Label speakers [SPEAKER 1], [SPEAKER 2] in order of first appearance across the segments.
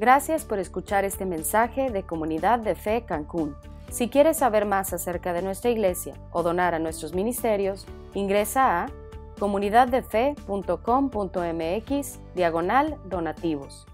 [SPEAKER 1] Gracias por escuchar este mensaje de Comunidad de Fe Cancún. Si quieres saber más acerca de nuestra iglesia o donar a nuestros ministerios, ingresa a comunidaddefe.com.mx diagonal donativos.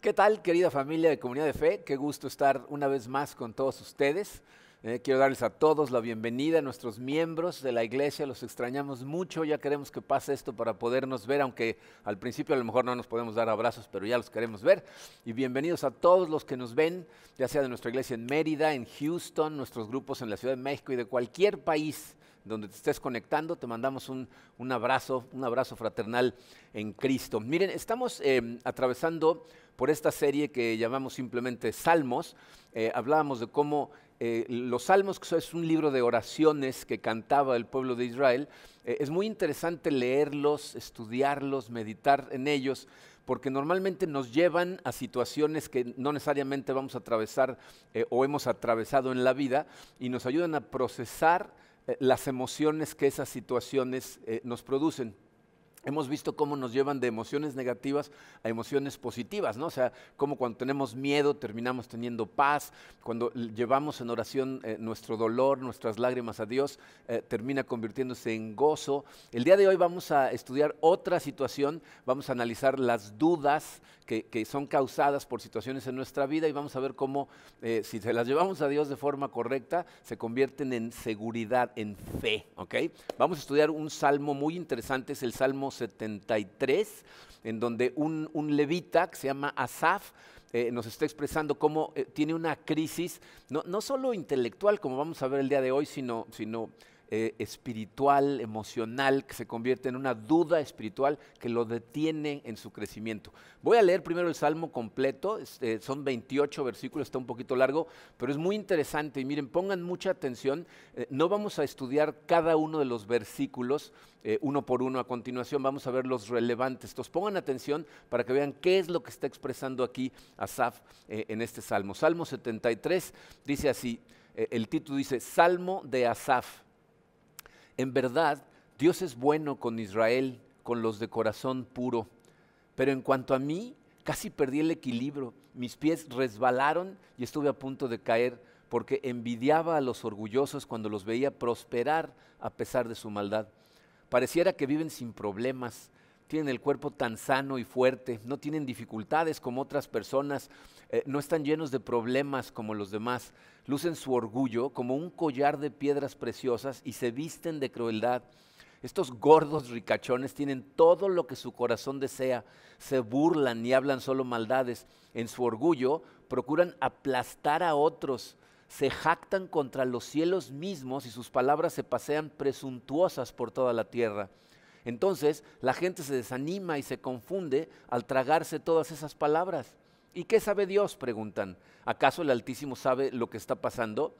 [SPEAKER 2] ¿Qué tal, querida familia de Comunidad de Fe? Qué gusto estar una vez más con todos ustedes. Eh, quiero darles a todos la bienvenida, a nuestros miembros de la iglesia, los extrañamos mucho, ya queremos que pase esto para podernos ver, aunque al principio a lo mejor no nos podemos dar abrazos, pero ya los queremos ver. Y bienvenidos a todos los que nos ven, ya sea de nuestra iglesia en Mérida, en Houston, nuestros grupos en la Ciudad de México y de cualquier país donde te estés conectando, te mandamos un, abrazo, un abrazo fraternal en Cristo. Miren, estamos eh, atravesando por esta serie que llamamos simplemente Salmos, eh, hablábamos de cómo eh, los Salmos, que es un libro de oraciones que cantaba el pueblo de Israel, es muy interesante leerlos, estudiarlos, meditar en ellos, porque normalmente nos llevan a situaciones que no necesariamente vamos a atravesar o hemos atravesado en la vida y nos ayudan a procesar las emociones que esas situaciones nos producen hemos visto cómo nos llevan de emociones negativas a emociones positivas, ¿no? O sea, cómo cuando tenemos miedo terminamos teniendo paz, cuando llevamos en oración eh, nuestro dolor, nuestras lágrimas a Dios, eh, termina convirtiéndose en gozo. El día de hoy vamos a estudiar otra situación, vamos a analizar las dudas que, son causadas por situaciones en nuestra vida y vamos a ver cómo, eh, si se las llevamos a Dios de forma correcta, se convierten en seguridad, en fe, ¿ok? Vamos a estudiar un salmo muy interesante, es el Salmo 73, en donde un, levita que se llama Asaf, eh, nos está expresando cómo eh, tiene una crisis, no, no, solo intelectual, como vamos a ver el día de hoy, sino, sino eh, espiritual, emocional, que se convierte en una duda espiritual que lo detiene en su crecimiento. Voy a leer primero el Salmo completo, este, son 28 versículos, está un poquito largo, pero es muy interesante y miren, pongan mucha atención, eh, no vamos a estudiar cada uno de los versículos eh, uno por uno a continuación, vamos a ver los relevantes. Entonces pongan atención para que vean qué es lo que está expresando aquí Asaf en este Salmo. Salmo 73 dice así, el título dice, Salmo de Asaf. En verdad, Dios es bueno con Israel, con los de corazón puro. Pero en cuanto a mí, casi perdí el equilibrio. Mis pies resbalaron y estuve a punto de caer porque envidiaba a los orgullosos cuando los veía prosperar a pesar de su maldad. Pareciera que viven sin problemas, tienen el cuerpo tan sano y fuerte, no tienen dificultades como otras personas, eh, no están llenos de problemas como los demás lucen su orgullo como un collar de piedras preciosas y se visten de crueldad. Estos gordos ricachones tienen todo lo que su corazón desea, se burlan y hablan solo maldades. En su orgullo procuran aplastar a otros, se jactan contra los cielos mismos y sus palabras se pasean presuntuosas por toda la tierra. Entonces la gente se desanima y se confunde al tragarse todas esas palabras. ¿Y qué sabe Dios? Preguntan. ¿Acaso el Altísimo sabe lo que está pasando?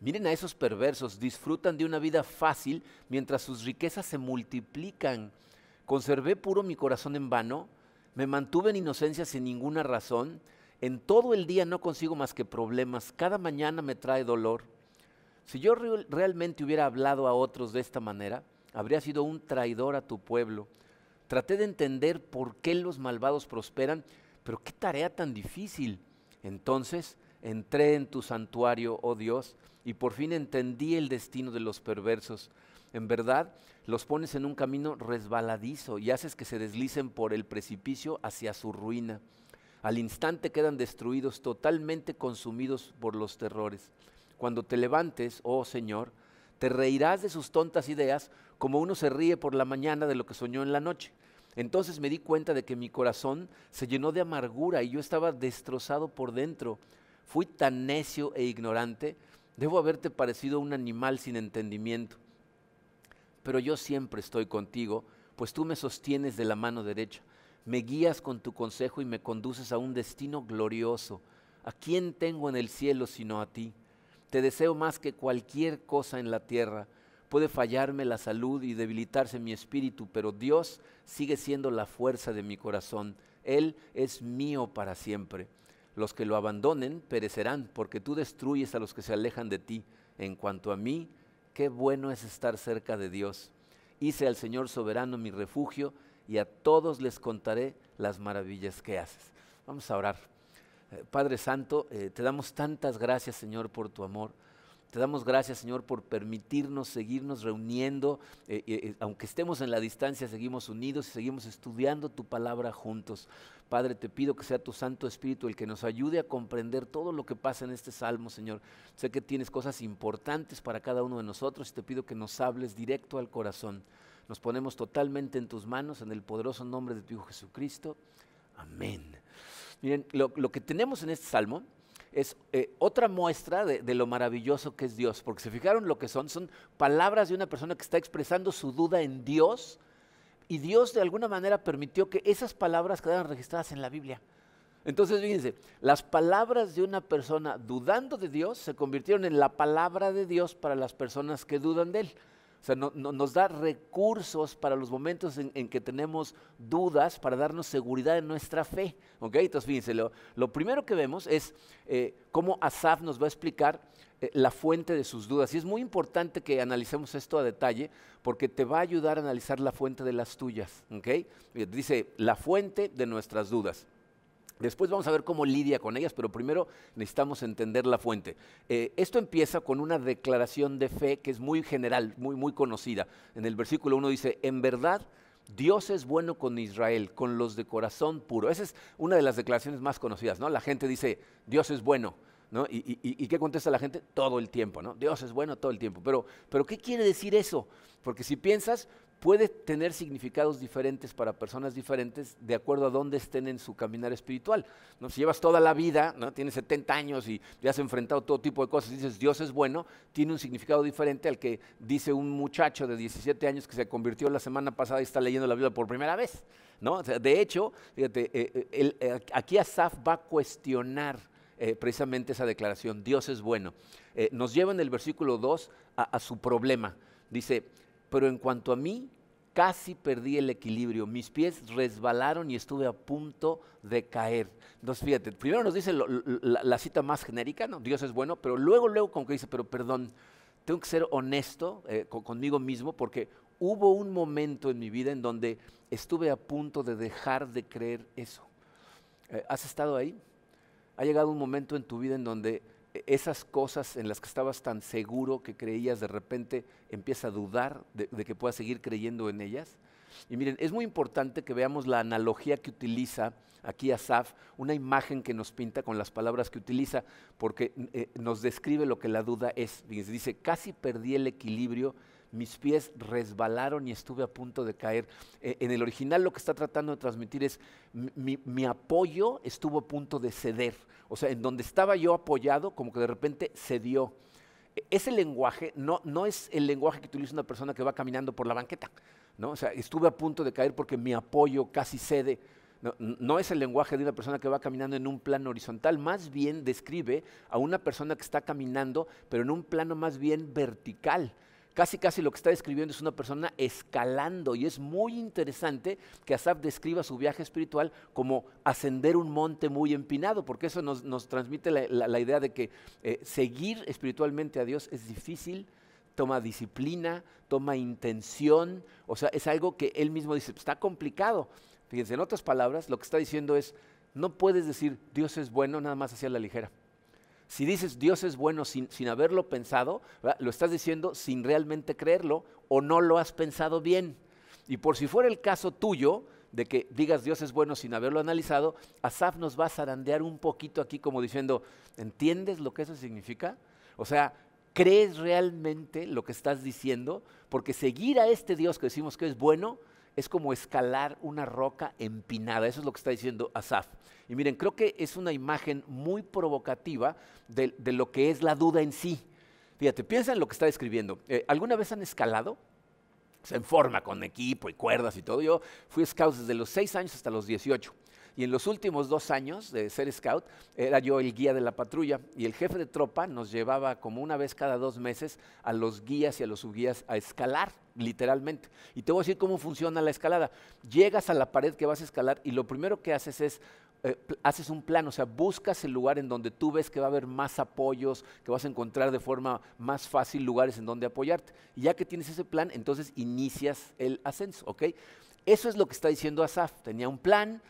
[SPEAKER 2] Miren a esos perversos, disfrutan de una vida fácil mientras sus riquezas se multiplican. Conservé puro mi corazón en vano, me mantuve en inocencia sin ninguna razón, en todo el día no consigo más que problemas, cada mañana me trae dolor. Si yo realmente hubiera hablado a otros de esta manera, habría sido un traidor a tu pueblo. Traté de entender por qué los malvados prosperan pero qué tarea tan difícil. Entonces entré en tu santuario, oh Dios, y por fin entendí el destino de los perversos. En verdad, los pones en un camino resbaladizo y haces que se deslicen por el precipicio hacia su ruina. Al instante quedan destruidos, totalmente consumidos por los terrores. Cuando te levantes, oh Señor, te reirás de sus tontas ideas como uno se ríe por la mañana de lo que soñó en la noche. Entonces me di cuenta de que mi corazón se llenó de amargura y yo estaba destrozado por dentro. Fui tan necio e ignorante, debo haberte parecido un animal sin entendimiento. Pero yo siempre estoy contigo, pues tú me sostienes de la mano derecha, me guías con tu consejo y me conduces a un destino glorioso. ¿A quién tengo en el cielo sino a ti? Te deseo más que cualquier cosa en la tierra Puede fallarme la salud y debilitarse mi espíritu, pero Dios sigue siendo la fuerza de mi corazón. Él es mío para siempre. Los que lo abandonen perecerán, porque tú destruyes a los que se alejan de ti. En cuanto a mí, qué bueno es estar cerca de Dios. Hice al Señor soberano mi refugio, y a todos les contaré las maravillas que haces. Vamos a orar. Eh, Padre Santo, eh, te damos tantas gracias, Señor, por tu amor. Te damos gracias, Señor, por permitirnos seguirnos reuniendo. Eh, aunque estemos en la distancia, seguimos unidos y seguimos estudiando tu palabra juntos. Padre, te pido que sea tu Santo Espíritu el que nos ayude a comprender todo lo que pasa en este salmo, Señor. Sé que tienes cosas importantes para cada uno de nosotros y te pido que nos hables directo al corazón. Nos ponemos totalmente en tus manos, en el poderoso nombre de tu Hijo Jesucristo. Amén. Miren, lo, que tenemos en este salmo es eh, otra muestra de, de, lo maravilloso que es Dios, porque se fijaron lo que son, son palabras de una persona que está expresando su duda en Dios y Dios de alguna manera permitió que esas palabras quedaran registradas en la Biblia. Entonces, fíjense, las palabras de una persona dudando de Dios se convirtieron en la palabra de Dios para las personas que dudan de Él. O sea, nos da recursos para los momentos en, que tenemos dudas, para darnos seguridad en nuestra fe. ¿ok? Entonces, fíjense, lo, primero que vemos es eh, cómo Asaf nos va a explicar eh, la fuente de sus dudas. Y es muy importante que analicemos esto a detalle porque te va a ayudar a analizar la fuente de las tuyas. ¿ok? Dice, la fuente de nuestras dudas. Después vamos a ver cómo lidia con ellas, pero primero necesitamos entender la fuente. Eh, esto empieza con una declaración de fe que es muy general, muy, muy conocida. En el versículo 1 dice, en verdad Dios es bueno con Israel, con los de corazón puro. Esa es una de las declaraciones más conocidas, ¿no? La gente dice, Dios es bueno. ¿No? ¿Y, y, qué contesta la gente? Todo el tiempo, ¿no? Dios es bueno todo el tiempo. Pero, pero ¿qué quiere decir eso? Porque si piensas, puede tener significados diferentes para personas diferentes de acuerdo a dónde estén en su caminar espiritual. ¿no? Si llevas toda la vida, ¿no? tienes 70 años y ya has enfrentado todo tipo de cosas y dices Dios es bueno, tiene un significado diferente al que dice un muchacho de 17 años que se convirtió la semana pasada y está leyendo la Biblia por primera vez. ¿no? de hecho, fíjate, eh, eh, eh, aquí Asaf va a cuestionar precisamente esa declaración, Dios es bueno. nos lleva en el versículo 2 a su problema. Dice, pero en cuanto a mí, casi perdí el equilibrio. Mis pies resbalaron y estuve a punto de caer. Entonces, fíjate, primero nos dice la, cita más genérica, ¿no? Dios es bueno, pero luego, luego como que dice, pero perdón, tengo que ser honesto eh, conmigo mismo porque hubo un momento en mi vida en donde estuve a punto de dejar de creer eso. Eh, ¿Has estado ahí? ¿Ha llegado un momento en tu vida en donde esas cosas en las que estabas tan seguro que creías, de repente empieza a dudar de, que puedas seguir creyendo en ellas. Y miren, es muy importante que veamos la analogía que utiliza aquí Asaf, una imagen que nos pinta con las palabras que utiliza, porque eh, nos describe lo que la duda es. Dice, casi perdí el equilibrio, mis pies resbalaron y estuve a punto de caer. Eh, en el original lo que está tratando de transmitir es, mi apoyo estuvo a punto de ceder o sea, en donde estaba yo apoyado, como que de repente cedió. E, ese lenguaje no, no es el lenguaje que utiliza una persona que va caminando por la banqueta. ¿no? O sea, estuve a punto de caer porque mi apoyo casi cede. No, no, es el lenguaje de una persona que va caminando en un plano horizontal, más bien describe a una persona que está caminando, pero en un plano más bien vertical. Casi, casi lo que está describiendo es una persona escalando y es muy interesante que Asaf describa su viaje espiritual como ascender un monte muy empinado, porque eso nos, transmite la, idea de que eh, seguir espiritualmente a Dios es difícil, toma disciplina, toma intención, o sea, es algo que él mismo dice, está complicado. Fíjense, en otras palabras, lo que está diciendo es, no puedes decir Dios es bueno nada más hacia la ligera. Si dices Dios es bueno sin, haberlo pensado, lo estás diciendo sin realmente creerlo o no lo has pensado bien. Y por si fuera el caso tuyo, de que digas Dios es bueno sin haberlo analizado, Asaf nos va a zarandear un poquito aquí como diciendo, ¿entiendes lo que eso significa? O sea, ¿crees realmente lo que estás diciendo? Porque seguir a este Dios que decimos que es bueno es como escalar una roca empinada. Eso es lo que está diciendo Asaf. Y miren, creo que es una imagen muy provocativa de, lo que es la duda en sí. Fíjate, piensa en lo que está describiendo. Eh, ¿Alguna vez han escalado? Se en forma, con equipo y cuerdas y todo. Yo fui scout desde los 6 años hasta los 18. Y en los últimos dos años de ser scout, era yo el guía de la patrulla y el jefe de tropa nos llevaba como una vez cada dos meses a los guías y a los subguías a escalar, literalmente. Y te voy a decir cómo funciona la escalada. Llegas a la pared que vas a escalar y lo primero que haces es eh, haces un plan, o sea, buscas el lugar en donde tú ves que va a haber más apoyos, que vas a encontrar de forma más fácil lugares en donde apoyarte. Y ya que tienes ese plan, entonces inicias el ascenso, ¿ok? Eso es lo que está diciendo Asaf. Tenía un plan,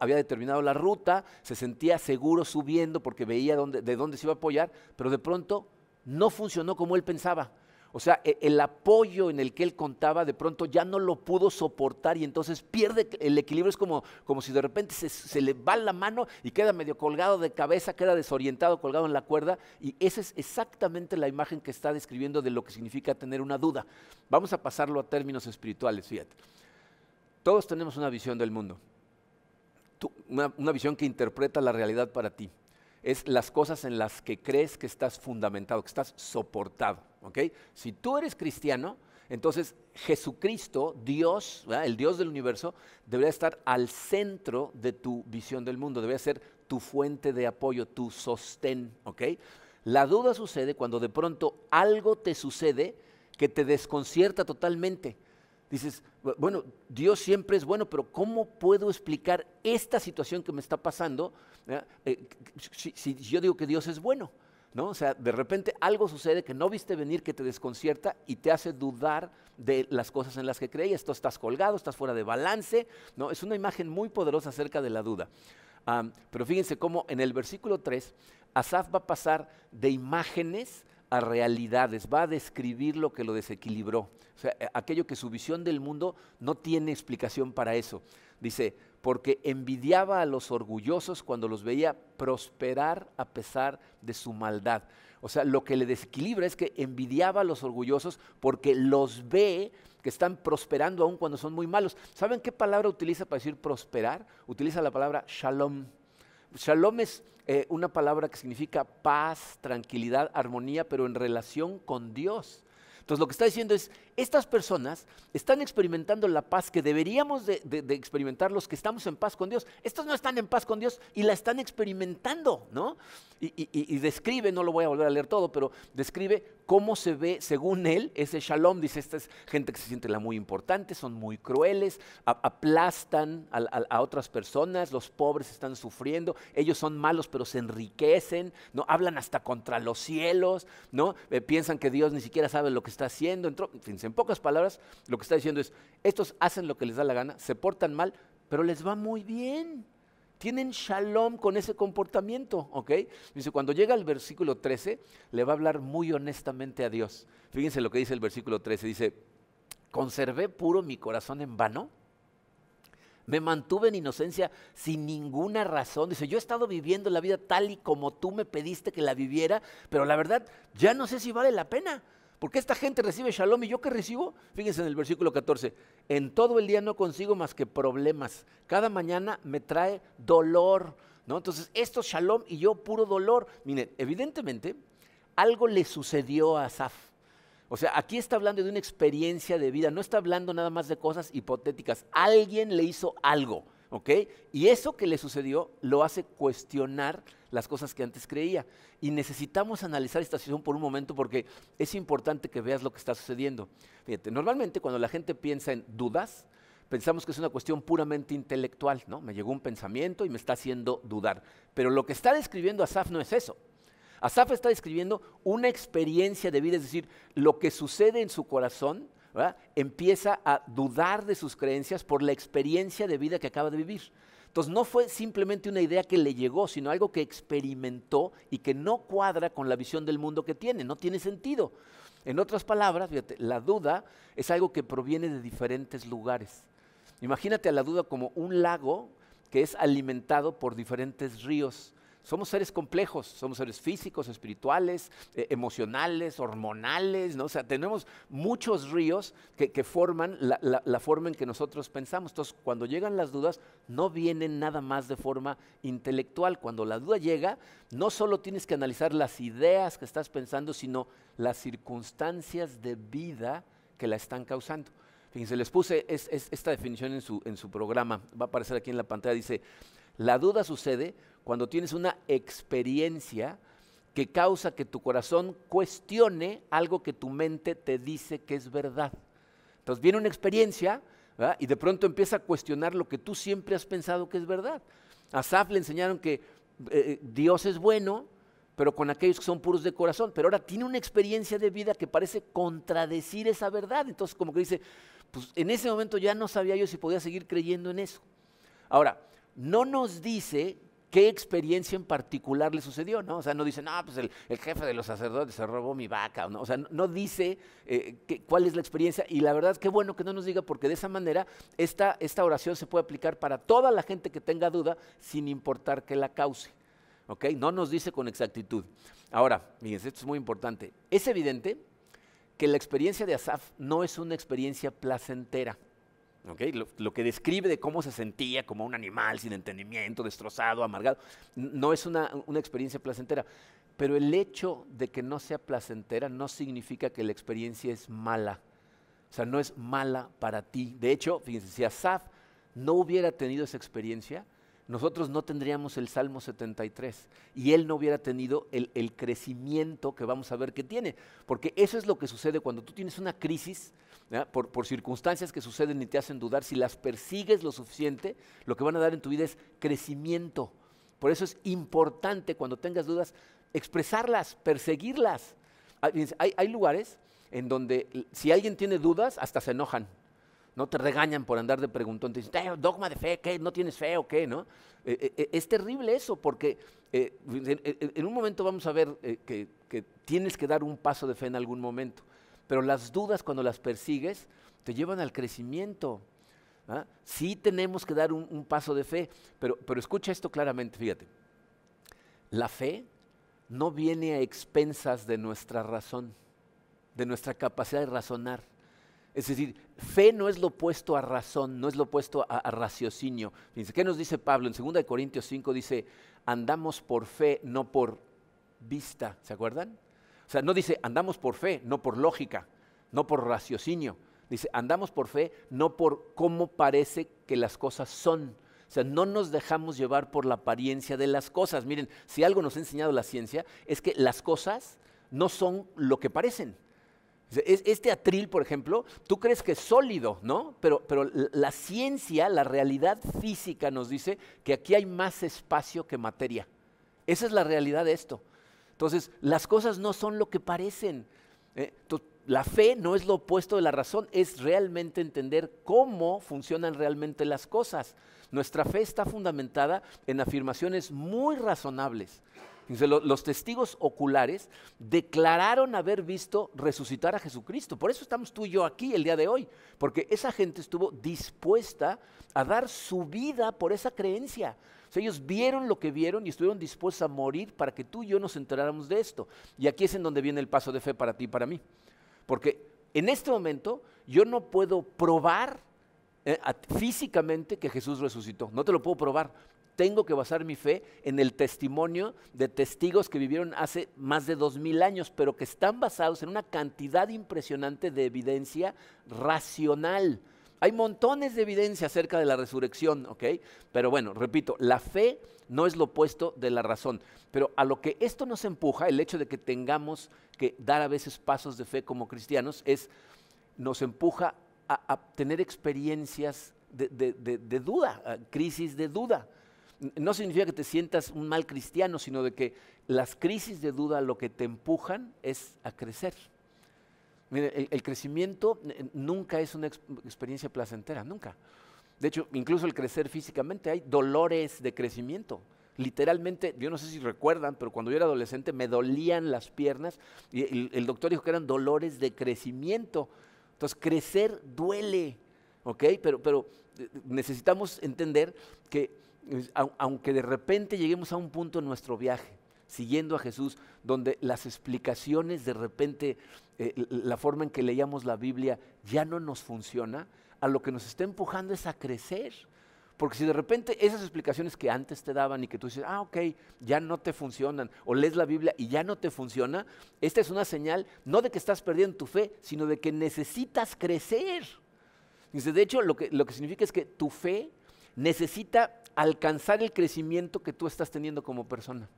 [SPEAKER 2] había determinado la ruta, se sentía seguro subiendo porque veía de dónde se iba a apoyar, pero de pronto no funcionó como él pensaba. O sea, e, el apoyo en el que él contaba de pronto ya no lo pudo soportar y entonces pierde el equilibrio. Es como, como si de repente se, le va la mano y queda medio colgado de cabeza, queda desorientado, colgado en la cuerda. Y esa es exactamente la imagen que está describiendo de lo que significa tener una duda. Vamos a pasarlo a términos espirituales, fíjate. Todos tenemos una visión del mundo, una visión que interpreta la realidad para ti es las cosas en las que crees que estás fundamentado, que estás soportado. Si tú eres cristiano, entonces Jesucristo, Dios, el Dios del universo, debería estar al centro de tu visión del mundo, debería ser tu fuente de apoyo, tu sostén. La duda sucede cuando de pronto algo te sucede que te desconcierta totalmente dices, bueno, Dios siempre es bueno, pero ¿cómo puedo explicar esta situación que me está pasando eh, si, yo digo que Dios es bueno? O sea, de repente algo sucede que no viste venir, que te desconcierta y te hace dudar de las cosas en las que creías. Tú estás colgado, estás fuera de balance, ¿no? Es una imagen muy poderosa acerca de la duda. pero fíjense cómo en el versículo 3, Asaf va a pasar de imágenes a realidades, va a describir lo que lo desequilibró. O sea, eh, aquello que su visión del mundo no tiene explicación para eso. Dice, porque envidiaba a los orgullosos cuando los veía prosperar a pesar de su maldad. O sea, lo que le desequilibra es que envidiaba a los orgullosos porque los ve que están prosperando aún cuando son muy malos. ¿Saben qué palabra utiliza para decir prosperar? Utiliza la palabra shalom. Shalom es eh, una palabra que significa paz, tranquilidad, armonía, pero en relación con Dios. Entonces lo que está diciendo es, estas personas están experimentando la paz que deberíamos de, experimentar los que estamos en paz con Dios. Estos no están en paz con Dios y la están experimentando, ¿no? Y, describe, no lo voy a volver a leer todo, pero describe cómo se ve, según él, ese shalom. Dice, esta es gente que se siente la muy importante, son muy crueles, aplastan a, otras personas, los pobres están sufriendo, ellos son malos pero se enriquecen, ¿no? Hablan hasta contra los cielos, ¿no? Eh, piensan que Dios ni siquiera sabe lo que está haciendo. en pocas palabras, lo que está diciendo es, estos hacen lo que les da la gana, se portan mal, pero les va muy bien. Tienen shalom con ese comportamiento, ¿ok? Dice, cuando llega al versículo 13, le va a hablar muy honestamente a Dios. Fíjense lo que dice el versículo 13, dice, conservé puro mi corazón en vano, me mantuve en inocencia sin ninguna razón. Dice, yo he estado viviendo la vida tal y como tú me pediste que la viviera, pero la verdad ya no sé si vale la pena. Porque esta gente recibe shalom y yo que recibo, fíjense en el versículo 14, en todo el día no consigo más que problemas. Cada mañana me trae dolor, ¿no? Entonces, esto es shalom y yo puro dolor. Miren, evidentemente, algo le sucedió a Asaf. O sea, aquí está hablando de una experiencia de vida, no está hablando nada más de cosas hipotéticas. Alguien le hizo algo, ¿ok? Y eso que le sucedió lo hace cuestionar las cosas que antes creía. Y necesitamos analizar esta situación por un momento porque es importante que veas lo que está sucediendo. Normalmente cuando la gente piensa en dudas, pensamos que es una cuestión puramente intelectual, ¿no? Me llegó un pensamiento y me está haciendo dudar. Pero lo que está describiendo Asaf no es eso. Asaf está describiendo una experiencia de vida, es decir, lo que sucede en su corazón, empieza a dudar de sus creencias por la experiencia de vida que acaba de vivir. Entonces no fue simplemente una idea que le llegó, sino algo que experimentó y que no cuadra con la visión del mundo que tiene, no tiene sentido. En otras palabras, fíjate, la duda es algo que proviene de diferentes lugares. Imagínate a la duda como un lago que es alimentado por diferentes ríos. Somos seres complejos, somos seres físicos, espirituales, eh, emocionales, hormonales, ¿no? O sea, tenemos muchos ríos que, forman la, la, forma en que nosotros pensamos. Entonces, cuando llegan las dudas, no vienen nada más de forma intelectual. Cuando la duda llega, no solo tienes que analizar las ideas que estás pensando, sino las circunstancias de vida que la están causando. Fíjense, les puse esta definición en su, en su programa, va a aparecer aquí en la pantalla, dice, la duda sucede cuando tienes una experiencia que causa que tu corazón cuestione algo que tu mente te dice que es verdad. Entonces viene una experiencia y de pronto empieza a cuestionar lo que tú siempre has pensado que es verdad. A Saf le enseñaron que eh, Dios es bueno, pero con aquellos que son puros de corazón. Pero ahora tiene una experiencia de vida que parece contradecir esa verdad. Entonces como que dice, pues en ese momento ya no sabía yo si podía seguir creyendo en eso. Ahora, no nos dice qué experiencia en particular le sucedió, ¿no? O sea, no dice, no, pues el, jefe de los sacerdotes se robó mi vaca, ¿no? O sea, no, dice eh, cuál es la experiencia y la verdad qué bueno que no nos diga porque de esa manera esta, esta oración se puede aplicar para toda la gente que tenga duda sin importar que la cause, ¿ok? No nos dice con exactitud. Ahora, fíjense, esto es muy importante. Es evidente que la experiencia de Asaf no es una experiencia placentera. Lo, que describe de cómo se sentía como un animal sin entendimiento, destrozado, amargado, no es una, una, experiencia placentera. Pero el hecho de que no sea placentera no significa que la experiencia es mala. O sea, no es mala para ti. De hecho, fíjense, si Asaf no hubiera tenido esa experiencia, nosotros no tendríamos el Salmo 73 y él no hubiera tenido el, crecimiento que vamos a ver que tiene. Porque eso es lo que sucede cuando tú tienes una crisis, por, circunstancias que suceden y te hacen dudar, si las persigues lo suficiente, lo que van a dar en tu vida es crecimiento. Por eso es importante cuando tengas dudas expresarlas, perseguirlas. Hay lugares en donde si alguien tiene dudas, hasta se enojan no te regañan por andar de preguntón, te dicen, dogma de fe, ¿qué? ¿No tienes fe o qué? ¿no? Eh, eh, es terrible eso, porque eh, en, un momento vamos a ver que, tienes que dar un paso de fe en algún momento, pero las dudas cuando las persigues te llevan al crecimiento. ¿ah? Sí tenemos que dar un, un paso de fe, pero, pero escucha esto claramente, fíjate. La fe no viene a expensas de nuestra razón, de nuestra capacidad de razonar. Es decir, fe no es lo opuesto a razón, no es lo opuesto a, raciocinio. ¿qué nos dice Pablo? En 2 Corintios 5 dice, andamos por fe, no por vista. ¿Se acuerdan? O sea, no dice, andamos por fe, no por lógica, no por raciocinio. Dice, andamos por fe, no por cómo parece que las cosas son. O sea, no nos dejamos llevar por la apariencia de las cosas. Miren, si algo nos ha enseñado la ciencia es que las cosas no son lo que parecen. Este atril, por ejemplo, tú crees que es sólido, ¿no? Pero, pero la ciencia, la realidad física nos dice que aquí hay más espacio que materia. Esa es la realidad de esto. Entonces, las cosas no son lo que parecen. ¿eh? la fe no es lo opuesto de la razón, es realmente entender cómo funcionan realmente las cosas. Nuestra fe está fundamentada en afirmaciones muy razonables los testigos oculares declararon haber visto resucitar a Jesucristo. Por eso estamos tú y yo aquí el día de hoy, porque esa gente estuvo dispuesta a dar su vida por esa creencia. ellos vieron lo que vieron y estuvieron dispuestos a morir para que tú y yo nos enteráramos de esto. Y aquí es en donde viene el paso de fe para ti y para mí. Porque en este momento yo no puedo probar eh, físicamente que Jesús resucitó. No te lo puedo probar tengo que basar mi fe en el testimonio de testigos que vivieron hace más de dos mil años, pero que están basados en una cantidad impresionante de evidencia racional. Hay montones de evidencia acerca de la resurrección, ¿ok? Pero bueno, repito, la fe no es lo opuesto de la razón. Pero a lo que esto nos empuja, el hecho de que tengamos que dar a veces pasos de fe como cristianos, es, nos empuja a, tener experiencias de duda, crisis de duda no significa que te sientas un mal cristiano, sino de que las crisis de duda lo que te empujan es a crecer. El, crecimiento eh, nunca es una experiencia placentera, nunca. De hecho, incluso el crecer físicamente, hay dolores de crecimiento. Literalmente, yo no sé si recuerdan, pero cuando yo era adolescente me dolían las piernas y el, el doctor dijo que eran dolores de crecimiento. Entonces, crecer duele, ¿ok? Pero, pero eh, necesitamos entender que aunque de repente lleguemos a un punto en nuestro viaje, siguiendo a Jesús, donde las explicaciones de repente, eh, la forma en que leíamos la Biblia ya no nos funciona, a lo que nos está empujando es a crecer. Porque si de repente esas explicaciones que antes te daban y que tú dices, ah, ok, ya no te funcionan, o lees la Biblia y ya no te funciona, esta es una señal no de que estás perdiendo tu fe, sino de que necesitas crecer. De hecho, lo que, lo que significa es que tu fe necesita alcanzar el crecimiento que tú estás teniendo como persona.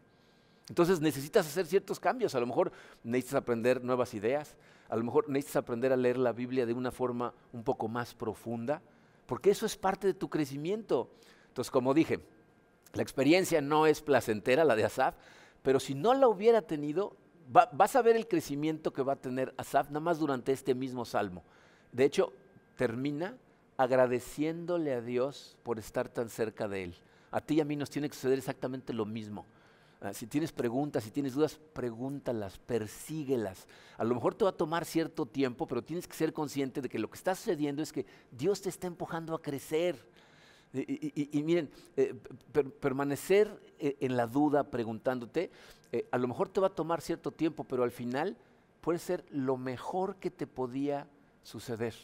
[SPEAKER 2] Entonces necesitas hacer ciertos cambios, a lo mejor necesitas aprender nuevas ideas, a lo mejor necesitas aprender a leer la Biblia de una forma un poco más profunda, porque eso es parte de tu crecimiento. Entonces, como dije, la experiencia no es placentera, la de Asaf, pero si no la hubiera tenido, vas a ver el crecimiento que va a tener Asaf nada más durante este mismo salmo. De hecho, termina agradeciéndole a Dios por estar tan cerca de Él. A ti y a mí nos tiene que suceder exactamente lo mismo. Ah, si tienes preguntas, si tienes dudas, pregúntalas, persíguelas. A lo mejor te va a tomar cierto tiempo, pero tienes que ser consciente de que lo que está sucediendo es que Dios te está empujando a crecer. Y, miren, eh, permanecer eh, en la duda preguntándote, eh, a lo mejor te va a tomar cierto tiempo, pero al final puede ser lo mejor que te podía suceder.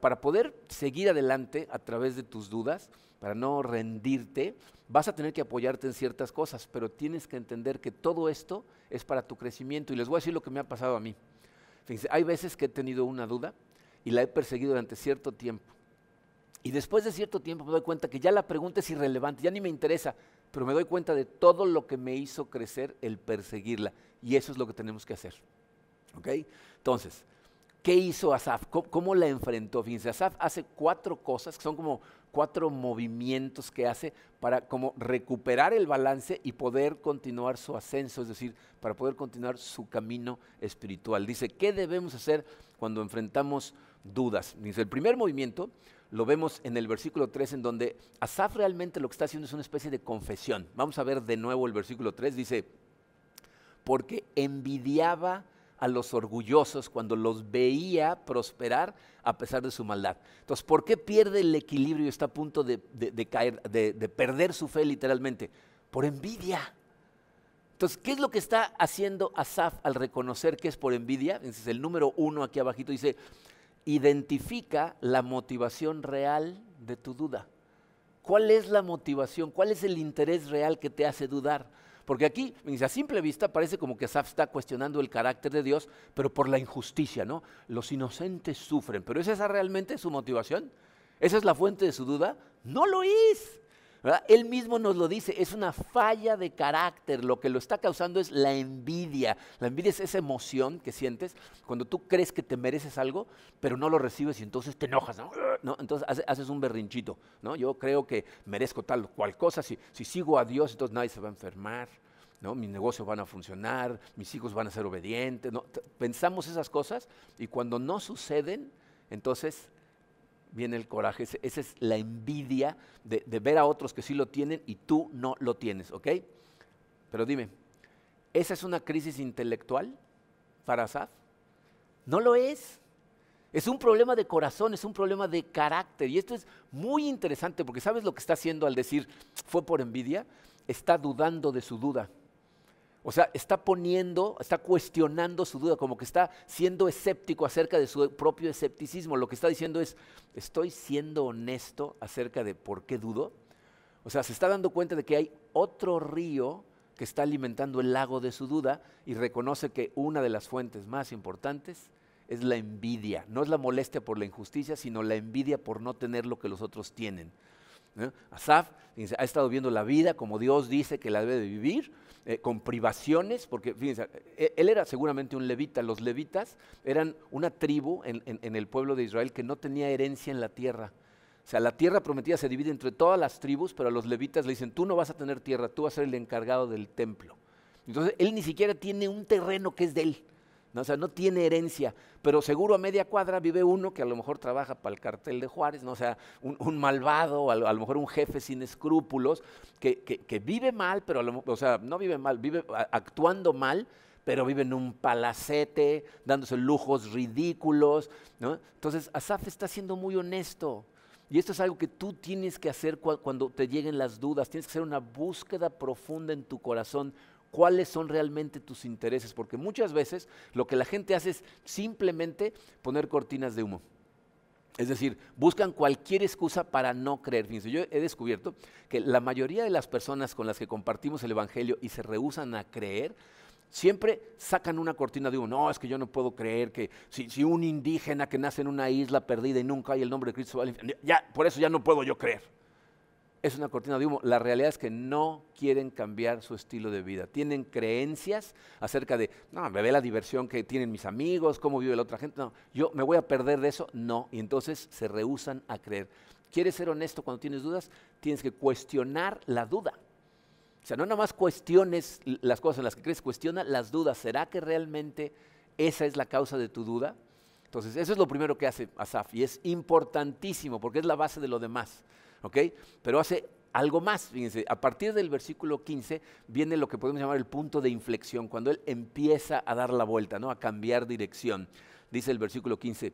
[SPEAKER 2] Para poder seguir adelante a través de tus dudas, para no rendirte, vas a tener que apoyarte en ciertas cosas, pero tienes que entender que todo esto es para tu crecimiento. Y les voy a decir lo que me ha pasado a mí. Hay veces que he tenido una duda y la he perseguido durante cierto tiempo. Y después de cierto tiempo me doy cuenta que ya la pregunta es irrelevante, ya ni me interesa, pero me doy cuenta de todo lo que me hizo crecer el perseguirla. Y eso es lo que tenemos que hacer. ¿Ok? Entonces, ¿qué hizo Asaf? ¿Cómo, la enfrentó? Fíjense, Asaf hace cuatro cosas que son como cuatro movimientos que hace para como recuperar el balance y poder continuar su ascenso, es decir, para poder continuar su camino espiritual. Dice, ¿qué debemos hacer cuando enfrentamos dudas? Dice, el primer movimiento lo vemos en el versículo 3, en donde Asaf realmente lo que está haciendo es una especie de confesión. Vamos a ver de nuevo el versículo 3, dice, porque envidiaba a los orgullosos cuando los veía prosperar a pesar de su maldad. Entonces, ¿por qué pierde el equilibrio y está a punto de, caer, de, perder su fe literalmente? Por envidia. Entonces, ¿qué es lo que está haciendo Asaf al reconocer que es por envidia? El número uno aquí abajito dice, identifica la motivación real de tu duda. ¿Cuál es la motivación? ¿Cuál es el interés real que te hace dudar? Porque aquí, a simple vista, parece como que Asaf está cuestionando el carácter de Dios, pero por la injusticia, ¿no? Los inocentes sufren. ¿Pero ¿es esa realmente su motivación? ¿Esa es la fuente de su duda? No lo es. Él mismo nos lo dice, es una falla de carácter, lo que lo está causando es la envidia. La envidia es esa emoción que sientes cuando tú crees que te mereces algo, pero no lo recibes y entonces te enojas, ¿no? Entonces haces un berrinchito, ¿no? Yo creo que merezco tal o cual cosa, si, si sigo a Dios entonces nadie se va a enfermar, ¿no? Mis negocios van a funcionar, mis hijos van a ser obedientes, ¿no? Pensamos esas cosas y cuando no suceden, entonces viene el coraje, esa es la envidia de, ver a otros que sí lo tienen y tú no lo tienes, ¿ok? Pero dime, ¿esa es una crisis intelectual para Asaf? No lo es. Es un problema de corazón, es un problema de carácter. Y esto es muy interesante porque ¿sabes lo que está haciendo al decir fue por envidia? Está dudando de su duda. O sea, está poniendo, está cuestionando su duda, como que está siendo escéptico acerca de su propio escepticismo. Lo que está diciendo es, ¿estoy siendo honesto acerca de por qué dudo? O sea, se está dando cuenta de que hay otro río que está alimentando el lago de su duda y reconoce que una de las fuentes más importantes es la envidia. No es la molestia por la injusticia, sino la envidia por no tener lo que los otros tienen. Asaf ha estado viendo la vida como Dios dice que la debe de vivir, eh, con privaciones, porque fíjense, e, él era seguramente un levita. Los levitas eran una tribu en, el pueblo de Israel que no tenía herencia en la tierra. O sea, la tierra prometida se divide entre todas las tribus, pero a los levitas le dicen, tú no vas a tener tierra, tú vas a ser el encargado del templo. Entonces, él ni siquiera tiene un terreno que es de él. ¿No? O sea, no tiene herencia, pero seguro a media cuadra vive uno que a lo mejor trabaja para el cartel de Juárez, ¿no? o sea, un, malvado, a lo, mejor un jefe sin escrúpulos, que, vive mal, pero o sea, no vive mal, vive actuando mal, pero vive en un palacete, dándose lujos ridículos. ¿no? Entonces, Asaf está siendo muy honesto. Y esto es algo que tú tienes que hacer cuando te lleguen las dudas. Tienes que hacer una búsqueda profunda en tu corazón cuáles son realmente tus intereses, porque muchas veces lo que la gente hace es simplemente poner cortinas de humo. Es decir, buscan cualquier excusa para no creer. Fíjense, yo he descubierto que la mayoría de las personas con las que compartimos el Evangelio y se rehusan a creer, siempre sacan una cortina de humo. No, es que yo no puedo creer que si, un indígena que nace en una isla perdida y nunca hay el nombre de Cristo, ya, por eso ya no puedo yo creer es una cortina de humo. La realidad es que no quieren cambiar su estilo de vida. Tienen creencias acerca de, no, me ve la diversión que tienen mis amigos, cómo vive la otra gente. No, yo me voy a perder de eso. No. Y entonces se rehusan a creer. ¿Quieres ser honesto cuando tienes dudas? Tienes que cuestionar la duda. O sea, no nada más cuestiones las cosas en las que crees, cuestiona las dudas. ¿Será que realmente esa es la causa de tu duda? Entonces, eso es lo primero que hace Asaf y es importantísimo porque es la base de lo demás. ¿Ok? Pero hace algo más, fíjense, a partir del versículo 15 viene lo que podemos llamar el punto de inflexión, cuando él empieza a dar la vuelta, ¿no? a cambiar dirección. Dice el versículo 15,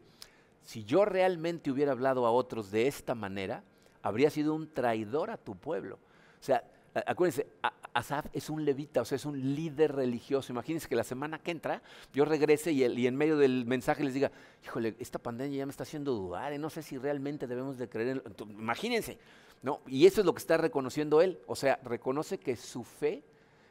[SPEAKER 2] si yo realmente hubiera hablado a otros de esta manera, habría sido un traidor a tu pueblo. O sea, acuérdense, Asaf es un levita, o sea, es un líder religioso. Imagínense que la semana que entra yo regrese y, en medio del mensaje les diga, híjole, esta pandemia ya me está haciendo dudar, y ¿eh? no sé si realmente debemos de creer en... Imagínense, ¿no? Y eso es lo que está reconociendo él, o sea, reconoce que su fe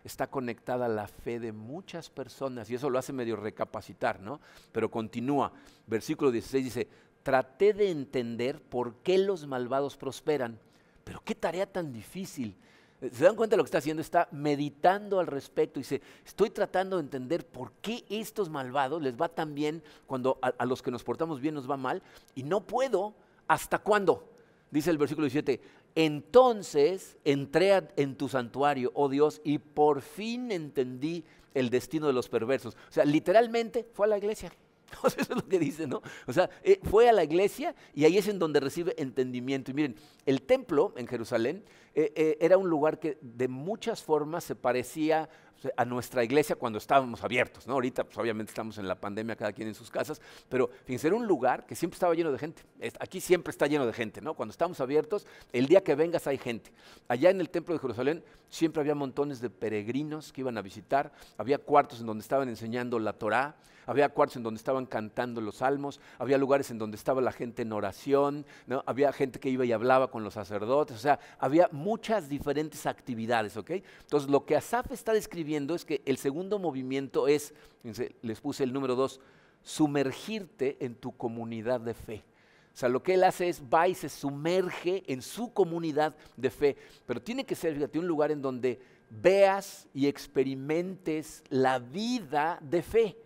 [SPEAKER 2] está conectada a la fe de muchas personas y eso lo hace medio recapacitar, ¿no? Pero continúa, versículo 16 dice, traté de entender por qué los malvados prosperan, pero qué tarea tan difícil. ¿Se dan cuenta de lo que está haciendo? Está meditando al respecto. y Dice, estoy tratando de entender por qué estos malvados les va tan bien cuando a, a los que nos portamos bien nos va mal. Y no puedo, ¿hasta cuándo? Dice el versículo 17, entonces entré en tu santuario, oh Dios, y por fin entendí el destino de los perversos. O sea, literalmente fue a la iglesia. Eso es lo que dice, ¿no? O sea, eh, fue a la iglesia y ahí es en donde recibe entendimiento. Y miren, el templo en Jerusalén eh, eh, era un lugar que de muchas formas se parecía a nuestra iglesia cuando estábamos abiertos, ¿no? Ahorita, pues obviamente estamos en la pandemia, cada quien en sus casas, pero fíjense, era un lugar que siempre estaba lleno de gente. Aquí siempre está lleno de gente, ¿no? Cuando estamos abiertos, el día que vengas hay gente. Allá en el templo de Jerusalén siempre había montones de peregrinos que iban a visitar, había cuartos en donde estaban enseñando la Torá, había cuartos en donde estaban cantando los salmos, había lugares en donde estaba la gente en oración, ¿no? había gente que iba y hablaba con los sacerdotes, o sea, había muchas diferentes actividades, ¿ok? Entonces, lo que Asaf está describiendo es que el segundo movimiento es, les puse el número dos, sumergirte en tu comunidad de fe. O sea, lo que él hace es va y se sumerge en su comunidad de fe. Pero tiene que ser, fíjate, un lugar en donde veas y experimentes la vida de fe.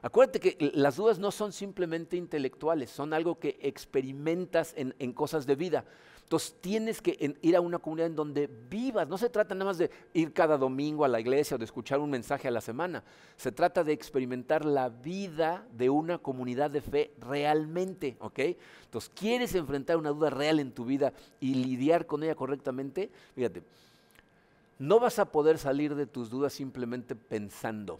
[SPEAKER 2] Acuérdate que las dudas no son simplemente intelectuales, son algo que experimentas en, cosas de vida. Entonces tienes que ir a una comunidad en donde vivas. No se trata nada más de ir cada domingo a la iglesia o de escuchar un mensaje a la semana. Se trata de experimentar la vida de una comunidad de fe realmente, ¿ok? Entonces, ¿quieres enfrentar una duda real en tu vida y lidiar con ella correctamente? Fíjate, no vas a poder salir de tus dudas simplemente pensando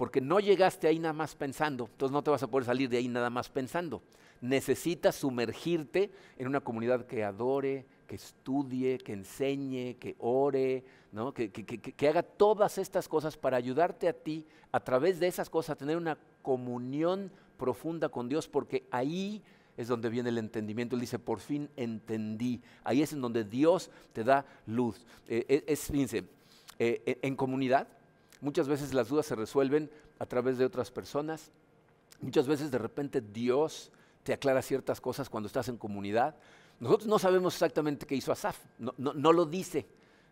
[SPEAKER 2] porque no llegaste ahí nada más pensando, entonces no te vas a poder salir de ahí nada más pensando. Necesitas sumergirte en una comunidad que adore, que estudie, que enseñe, que ore, ¿no? que, haga todas estas cosas para ayudarte a ti a través de esas cosas a tener una comunión profunda con Dios, porque ahí es donde viene el entendimiento. Él dice, por fin entendí. Ahí es en donde Dios te da luz. Eh, eh, es, fíjense, eh, en comunidad Muchas veces las dudas se resuelven a través de otras personas. Muchas veces de repente Dios te aclara ciertas cosas cuando estás en comunidad. Nosotros no sabemos exactamente qué hizo Asaf, no, no, lo dice.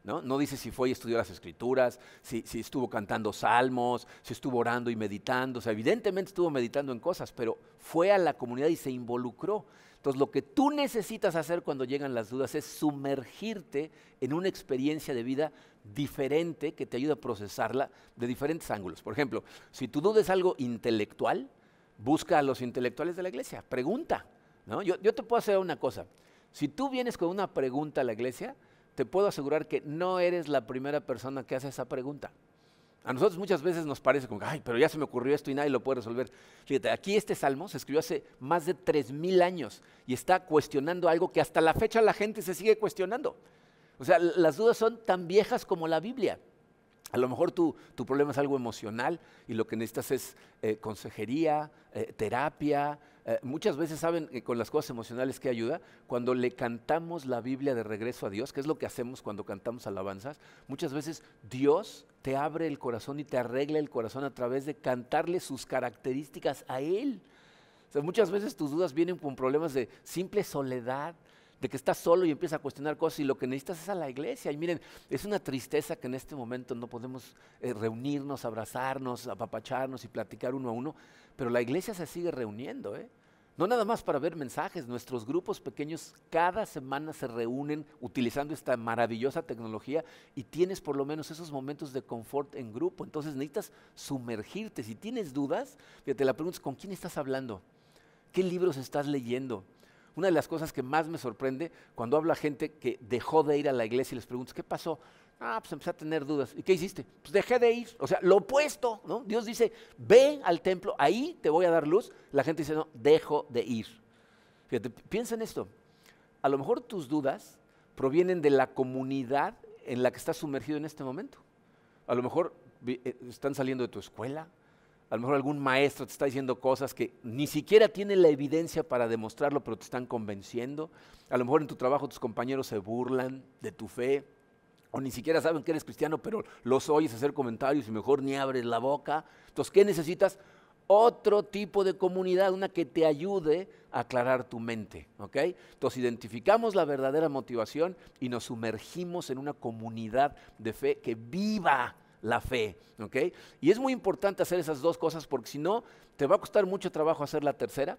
[SPEAKER 2] ¿no? no dice si fue y estudió las escrituras, si, si, estuvo cantando salmos, si estuvo orando y meditando. O sea, evidentemente estuvo meditando en cosas, pero fue a la comunidad y se involucró. Entonces, lo que tú necesitas hacer cuando llegan las dudas es sumergirte en una experiencia de vida diferente que te ayude a procesarla de diferentes ángulos. Por ejemplo, si tu duda es algo intelectual, busca a los intelectuales de la iglesia, pregunta. ¿no? Yo, yo te puedo hacer una cosa. Si tú vienes con una pregunta a la iglesia, te puedo asegurar que no eres la primera persona que hace esa pregunta. A nosotros muchas veces nos parece como, ay, pero ya se me ocurrió esto y nadie lo puede resolver. Fíjate, aquí este salmo se escribió hace más de 3.000 años y está cuestionando algo que hasta la fecha la gente se sigue cuestionando. O sea, las dudas son tan viejas como la Biblia. A lo mejor tu, problema es algo emocional y lo que necesitas es eh, consejería, eh, terapia, eh, muchas veces saben con las cosas emocionales que ayuda, cuando le cantamos la Biblia de regreso a Dios, que es lo que hacemos cuando cantamos alabanzas, muchas veces Dios te abre el corazón y te arregla el corazón a través de cantarle sus características a Él. muchas veces tus dudas vienen con problemas de simple soledad, de que estás solo y empiezas a cuestionar cosas y lo que necesitas es a la iglesia. Y miren, es una tristeza que en este momento no podemos eh, reunirnos, abrazarnos, apapacharnos y platicar uno a uno, pero la iglesia se sigue reuniendo, ¿eh? No nada más para ver mensajes, nuestros grupos pequeños cada semana se reúnen utilizando esta maravillosa tecnología y tienes por lo menos esos momentos de confort en grupo. Entonces necesitas sumergirte. Si tienes dudas, te la preguntas, ¿con quién estás hablando? ¿Qué libros estás leyendo? Una de las cosas que más me sorprende cuando habla gente que dejó de ir a la iglesia y les preguntas, ¿qué pasó? Ah, pues empecé a tener dudas. ¿Y qué hiciste? Pues dejé de ir. O sea, lo opuesto, ¿no? Dios dice, ve al templo, ahí te voy a dar luz. La gente dice, no, dejo de ir. Fíjate, piensa en esto. A lo mejor tus dudas provienen de la comunidad en la que estás sumergido en este momento. A lo mejor eh, están saliendo de tu escuela, a lo mejor algún maestro te está diciendo cosas que ni siquiera tiene la evidencia para demostrarlo, pero te están convenciendo. A lo mejor en tu trabajo tus compañeros se burlan de tu fe, o ni siquiera saben que eres cristiano, pero los oyes hacer comentarios y mejor ni abres la boca. Entonces, ¿qué necesitas? Otro tipo de comunidad, una que te ayude a aclarar tu mente. Entonces, identificamos la verdadera motivación y nos sumergimos en una comunidad de fe que viva la fe. ¿ok? Y es muy importante hacer esas dos cosas porque si no, te va a costar mucho trabajo hacer la tercera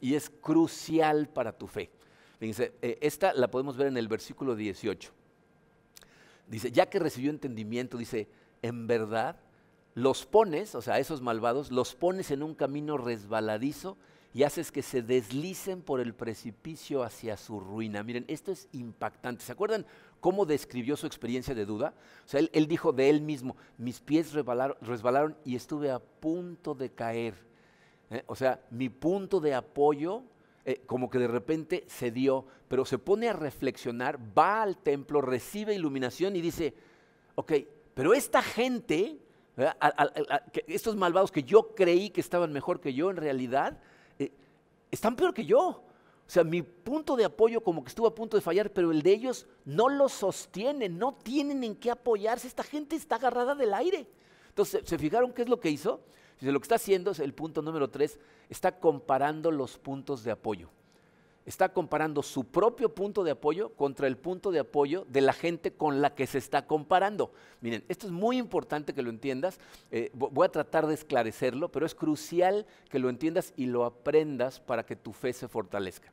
[SPEAKER 2] y es crucial para tu fe. Fíjense, eh, esta la podemos ver en el versículo 18. Dice, ya que recibió entendimiento, dice, en verdad, los pones, o sea, esos malvados, los pones en un camino resbaladizo y haces que se deslicen por el precipicio hacia su ruina. Miren, esto es impactante. ¿Se acuerdan cómo describió su experiencia de duda? O sea, él, dijo de él mismo, mis pies resbalaron, y estuve a punto de caer. ¿eh? O sea, mi punto de apoyo eh, como que de repente se dio, pero se pone a reflexionar, va al templo, recibe iluminación y dice, ok, pero esta gente, estos malvados que yo creí que estaban mejor que yo, en realidad, eh, están peor que yo. O sea, mi punto de apoyo como que estuvo a punto de fallar, pero el de ellos no lo sostiene, no tienen en qué apoyarse. Esta gente está agarrada del aire. Entonces, ¿se fijaron qué es lo que hizo? lo que está haciendo es el punto número tres, está comparando los puntos de apoyo. Está comparando su propio punto de apoyo contra el punto de apoyo de la gente con la que se está comparando. Miren, esto es muy importante que lo entiendas. Eh, voy a tratar de esclarecerlo, pero es crucial que lo entiendas y lo aprendas para que tu fe se fortalezca.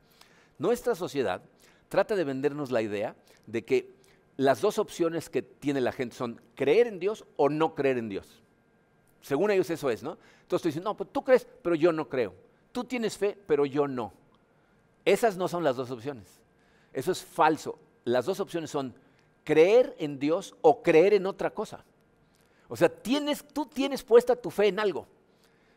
[SPEAKER 2] Nuestra sociedad trata de vendernos la idea de que las dos opciones que tiene la gente son creer en Dios o no creer en Dios. Según ellos eso es, ¿no? Entonces tú dices, no, pues tú crees, pero yo no creo. Tú tienes fe, pero yo no. Esas no son las dos opciones. Eso es falso. Las dos opciones son creer en Dios o creer en otra cosa. O sea, tienes, tú tienes puesta tu fe en algo.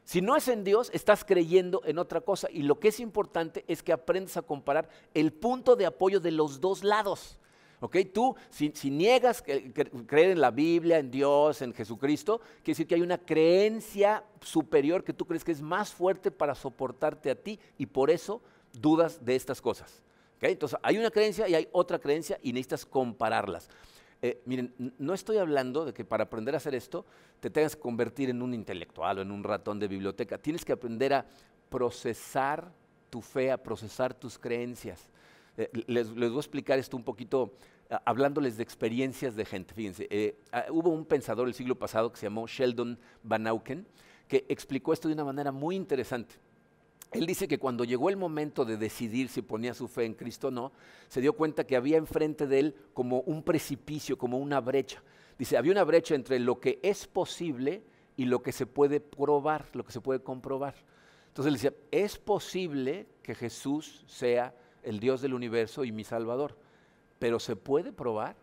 [SPEAKER 2] Si no es en Dios, estás creyendo en otra cosa. Y lo que es importante es que aprendas a comparar el punto de apoyo de los dos lados. ¿Ok? Tú, si, niegas creer en la Biblia, en Dios, en Jesucristo, quiere decir que hay una creencia superior que tú crees que es más fuerte para soportarte a ti y por eso dudas de estas cosas. Entonces, hay una creencia y hay otra creencia y necesitas compararlas. Eh, miren, no estoy hablando de que para aprender a hacer esto te tengas que convertir en un intelectual o en un ratón de biblioteca. Tienes que aprender a procesar tu fe, a procesar tus creencias. Eh, les, voy a explicar esto un poquito hablándoles de experiencias de gente. Fíjense, eh, ah, hubo un pensador el siglo pasado que se llamó Sheldon Van Auken que explicó esto de una manera muy interesante. Él dice que cuando llegó el momento de decidir si ponía su fe en Cristo o no, se dio cuenta que había enfrente de él como un precipicio, como una brecha. Dice, había una brecha entre lo que es posible y lo que se puede probar, lo que se puede comprobar. Entonces él decía, es posible que Jesús sea el Dios del universo y mi Salvador, pero ¿se puede probar?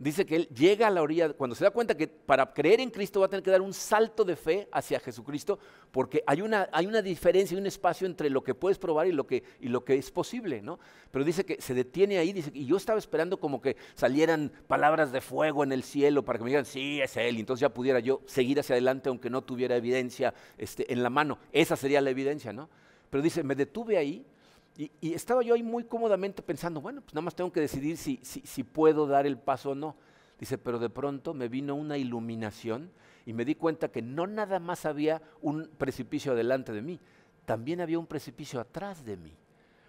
[SPEAKER 2] Dice que él llega a la orilla, cuando se da cuenta que para creer en Cristo va a tener que dar un salto de fe hacia Jesucristo, porque hay una, hay una diferencia, hay un espacio entre lo que puedes probar y lo que, y lo que es posible, ¿no? Pero dice que se detiene ahí, dice, y yo estaba esperando como que salieran palabras de fuego en el cielo para que me digan, sí, es Él, y entonces ya pudiera yo seguir hacia adelante aunque no tuviera evidencia este, en la mano. Esa sería la evidencia, ¿no? Pero dice, me detuve ahí y, estaba yo ahí muy cómodamente pensando, bueno, pues nada más tengo que decidir si, si, puedo dar el paso o no. Dice, pero de pronto me vino una iluminación y me di cuenta que no nada más había un precipicio delante de mí, también había un precipicio atrás de mí.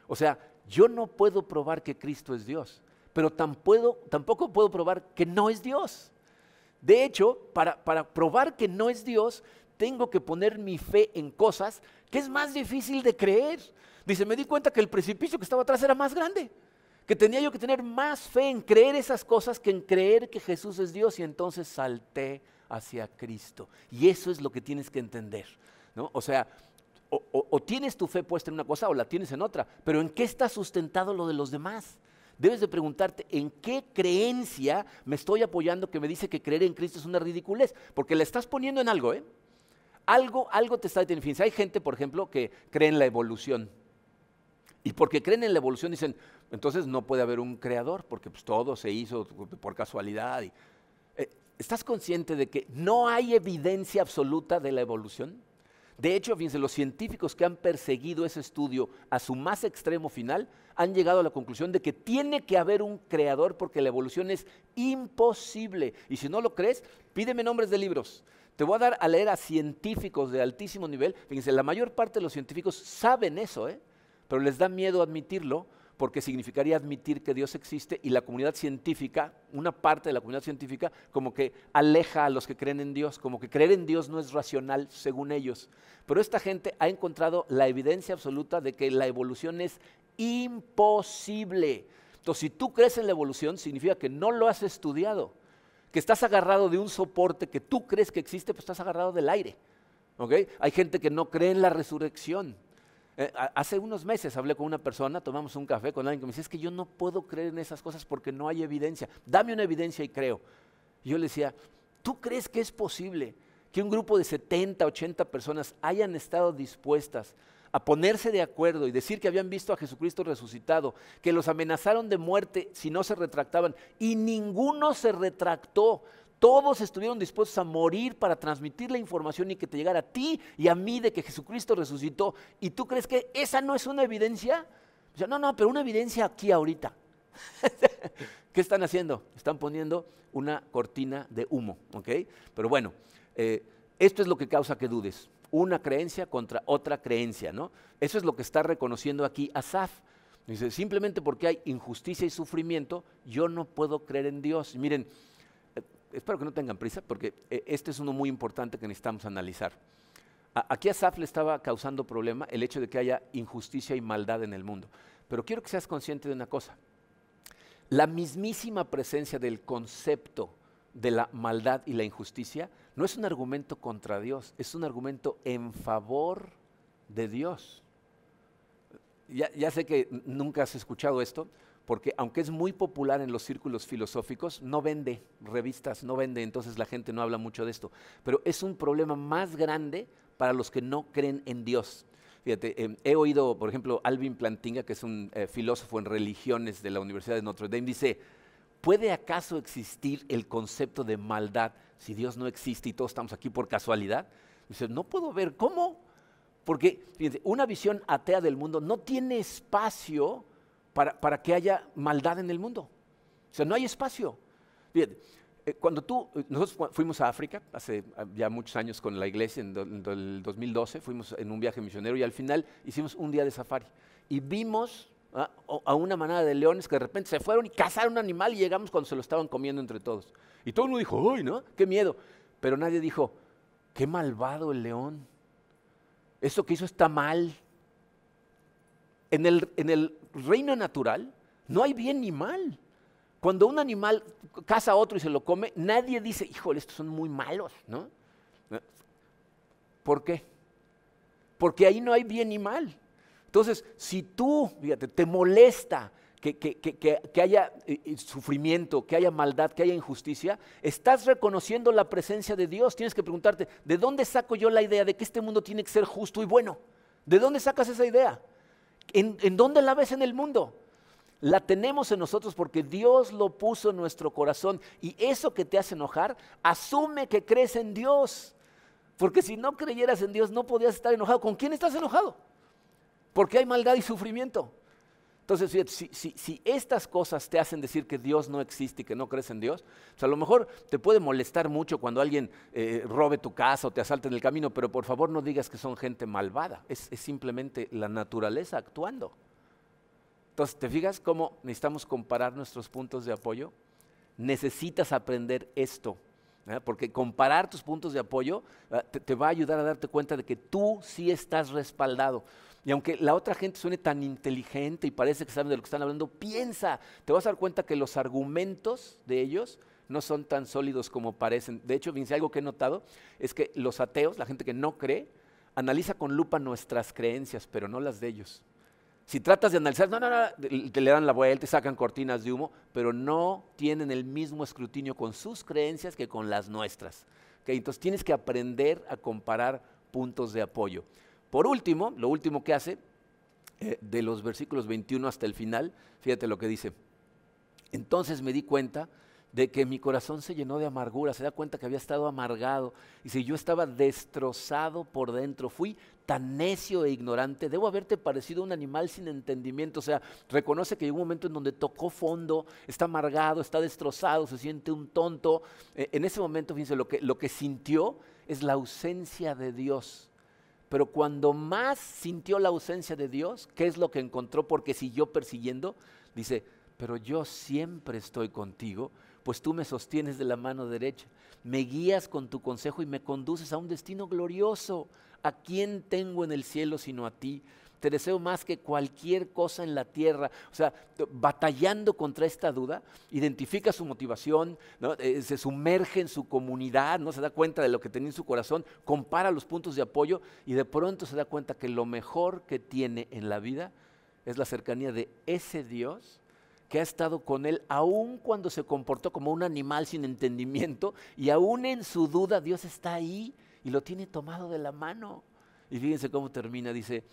[SPEAKER 2] O sea, yo no puedo probar que Cristo es Dios, pero tampoco puedo probar que no es Dios. De hecho, para, para probar que no es Dios, tengo que poner mi fe en cosas que es más difícil de creer. Dice, me di cuenta que el precipicio que estaba atrás era más grande, que tenía yo que tener más fe en creer esas cosas que en creer que Jesús es Dios y entonces salté hacia Cristo. Y eso es lo que tienes que entender. ¿no? O sea, o, tienes tu fe puesta en una cosa o la tienes en otra, pero ¿en qué está sustentado lo de los demás? Debes de preguntarte en qué creencia me estoy apoyando que me dice que creer en Cristo es una ridiculez, porque la estás poniendo en algo, ¿eh? Algo, algo te está deteniendo. Hay gente, por ejemplo, que cree en la evolución. Y porque creen en la evolución dicen, entonces no puede haber un creador, porque pues, todo se hizo por casualidad. Y, eh, ¿Estás consciente de que no hay evidencia absoluta de la evolución? De hecho, fíjense, los científicos que han perseguido ese estudio a su más extremo final han llegado a la conclusión de que tiene que haber un creador porque la evolución es imposible. Y si no lo crees, pídeme nombres de libros. Te voy a dar a leer a científicos de altísimo nivel. Fíjense, la mayor parte de los científicos saben eso, ¿eh? Pero les da miedo admitirlo porque significaría admitir que Dios existe y la comunidad científica, una parte de la comunidad científica, como que aleja a los que creen en Dios, como que creer en Dios no es racional según ellos. Pero esta gente ha encontrado la evidencia absoluta de que la evolución es imposible. Entonces, si tú crees en la evolución, significa que no lo has estudiado, que estás agarrado de un soporte que tú crees que existe, pues estás agarrado del aire. Hay gente que no cree en la resurrección. Eh, hace unos meses hablé con una persona, tomamos un café con alguien que me dice, es que yo no puedo creer en esas cosas porque no hay evidencia. Dame una evidencia y creo. Y yo le decía, ¿tú crees que es posible que un grupo de 70, 80 personas hayan estado dispuestas a ponerse de acuerdo y decir que habían visto a Jesucristo resucitado, que los amenazaron de muerte si no se retractaban y ninguno se retractó? Todos estuvieron dispuestos a morir para transmitir la información y que te llegara a ti y a mí de que Jesucristo resucitó. ¿Y tú crees que esa no es una evidencia? no, no, pero una evidencia aquí ahorita. ¿Qué están haciendo? Están poniendo una cortina de humo, ¿ok? Pero bueno, eh, esto es lo que causa que dudes. Una creencia contra otra creencia, ¿no? Eso es lo que está reconociendo aquí Asaf. Dice, simplemente porque hay injusticia y sufrimiento, yo no puedo creer en Dios. miren, espero que no tengan prisa, porque eh, este es uno muy importante que necesitamos analizar. aquí a Saf le estaba causando problema el hecho de que haya injusticia y maldad en el mundo. Pero quiero que seas consciente de una cosa. La mismísima presencia del concepto de la maldad y la injusticia no es un argumento contra Dios, es un argumento en favor de Dios. ya sé que nunca has escuchado esto, porque aunque es muy popular en los círculos filosóficos, no vende revistas, no vende, entonces la gente no habla mucho de esto. Pero es un problema más grande para los que no creen en Dios. Fíjate, em, he oído, por ejemplo, Alvin Plantinga, que es un eh, filósofo en religiones de la Universidad de Notre Dame, dice, ¿puede acaso existir el concepto de maldad si Dios no existe y todos estamos aquí por casualidad? Dice, no puedo ver cómo. Porque fíjate, una visión atea del mundo no tiene espacio para, que haya maldad en el mundo. O sea, no hay espacio. Bien, eh, cuando tú, eh, nosotros fuimos a África hace ah, ya muchos años con la iglesia, en, el 2012, fuimos en un viaje misionero y al final hicimos un día de safari. Y vimos ah, a una manada de leones que de repente se fueron y cazaron un animal y llegamos cuando se lo estaban comiendo entre todos. Y todo el mundo dijo, uy, ¿no? Qué miedo. Pero nadie dijo, qué malvado el león. Eso que hizo está mal. En el, reino natural no hay bien ni mal. Cuando un animal caza a otro y se lo come, nadie dice, híjole, estos son muy malos, ¿no? ¿Por qué? Porque ahí no hay bien ni mal. Entonces, si tú, fíjate, te molesta que, que, haya eh, eh, sufrimiento, que haya maldad, que haya injusticia, estás reconociendo la presencia de Dios. Tienes que preguntarte, ¿de dónde saco yo la idea de que este mundo tiene que ser justo y bueno? ¿De dónde sacas esa idea? ¿En, dónde la ves en el mundo? La tenemos en nosotros porque Dios lo puso en nuestro corazón. Y eso que te hace enojar, asume que crees en Dios. Porque si no creyeras en Dios, no podías estar enojado. ¿Con quién estás enojado? Porque hay maldad y sufrimiento. Entonces, si, estas cosas te hacen decir que Dios no existe y que no crees en Dios, pues a lo mejor te puede molestar mucho cuando alguien eh, robe tu casa o te asalte en el camino, pero por favor no digas que son gente malvada, es, simplemente la naturaleza actuando. Entonces, ¿te fijas cómo necesitamos comparar nuestros puntos de apoyo? Necesitas aprender esto, ¿eh? porque comparar tus puntos de apoyo ¿eh? te va a ayudar a darte cuenta de que tú sí estás respaldado. Y aunque la otra gente suene tan inteligente y parece que saben de lo que están hablando, piensa, te vas a dar cuenta que los argumentos de ellos no son tan sólidos como parecen. De hecho, algo que he notado es que los ateos, la gente que no cree, analiza con lupa nuestras creencias, pero no las de ellos. Si tratas de analizar, no, no, no, te le dan la vuelta y sacan cortinas de humo, pero no tienen el mismo escrutinio con sus creencias que con las nuestras. Entonces tienes que aprender a comparar puntos de apoyo. Por último, lo último que hace, eh, de los versículos 21 hasta el final, fíjate lo que dice. Entonces me di cuenta de que mi corazón se llenó de amargura, se da cuenta que había estado amargado. Y si yo estaba destrozado por dentro, fui tan necio e ignorante, debo haberte parecido un animal sin entendimiento. O sea, reconoce que hay un momento en donde tocó fondo, está amargado, está destrozado, se siente un tonto. Eh, en ese momento, fíjense, lo que, lo que sintió es la ausencia de Dios. Pero cuando más sintió la ausencia de Dios, ¿qué es lo que encontró? Porque siguió persiguiendo, dice, pero yo siempre estoy contigo pues tú me sostienes de la mano derecha, me guías con tu consejo y me conduces a un destino glorioso. ¿A quién tengo en el cielo sino a ti? Te deseo más que cualquier cosa en la tierra. O sea, batallando contra esta duda, identifica su motivación, eh, se sumerge en su comunidad, no se da cuenta de lo que tenía en su corazón, compara los puntos de apoyo y de pronto se da cuenta que lo mejor que tiene en la vida es la cercanía de ese Dios que ha estado con él, aun cuando se comportó como un animal sin entendimiento, y aún en su duda Dios está ahí y lo tiene tomado de la mano. Y fíjense cómo termina, dice,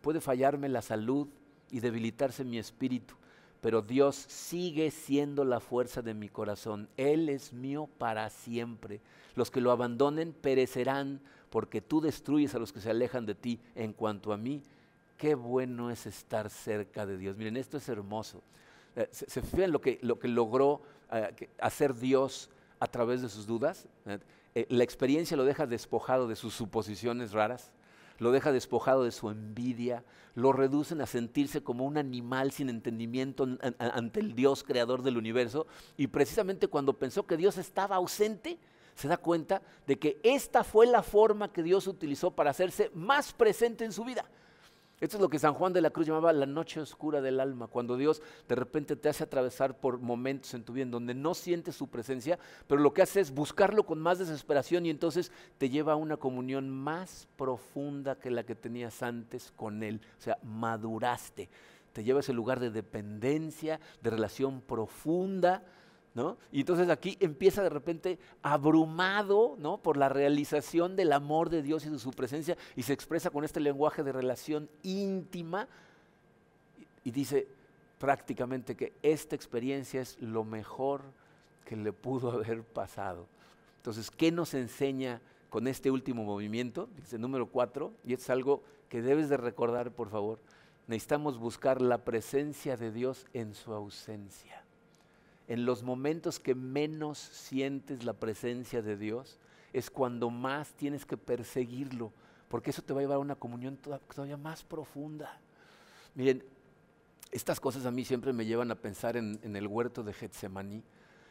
[SPEAKER 2] puede fallarme la salud y debilitarse mi espíritu, pero Dios sigue siendo la fuerza de mi corazón. Él es mío para siempre. Los que lo abandonen perecerán, porque tú destruyes a los que se alejan de ti. En cuanto a mí, qué bueno es estar cerca de Dios. Miren, esto es hermoso. Eh, se, se, fijan lo que, lo que logró eh, hacer Dios a través de sus dudas. Eh, la experiencia lo deja despojado de sus suposiciones raras, lo deja despojado de su envidia, lo reducen a sentirse como un animal sin entendimiento ante el Dios creador del universo. Y precisamente cuando pensó que Dios estaba ausente, se da cuenta de que esta fue la forma que Dios utilizó para hacerse más presente en su vida. Esto es lo que San Juan de la Cruz llamaba la noche oscura del alma, cuando Dios de repente te hace atravesar por momentos en tu vida en donde no sientes su presencia, pero lo que hace es buscarlo con más desesperación y entonces te lleva a una comunión más profunda que la que tenías antes con Él. O sea, maduraste, te lleva a ese lugar de dependencia, de relación profunda y entonces aquí empieza de repente abrumado, ¿no? Por la realización del amor de Dios y de su presencia y se expresa con este lenguaje de relación íntima y, dice prácticamente que esta experiencia es lo mejor que le pudo haber pasado. Entonces, ¿qué nos enseña con este último movimiento? Dice número cuatro, y es algo que debes de recordar, por favor. Necesitamos buscar la presencia de Dios en su ausencia en los momentos que menos sientes la presencia de Dios, es cuando más tienes que perseguirlo, porque eso te va a llevar a una comunión todavía más profunda. Miren, estas cosas a mí siempre me llevan a pensar en, el huerto de Getsemaní,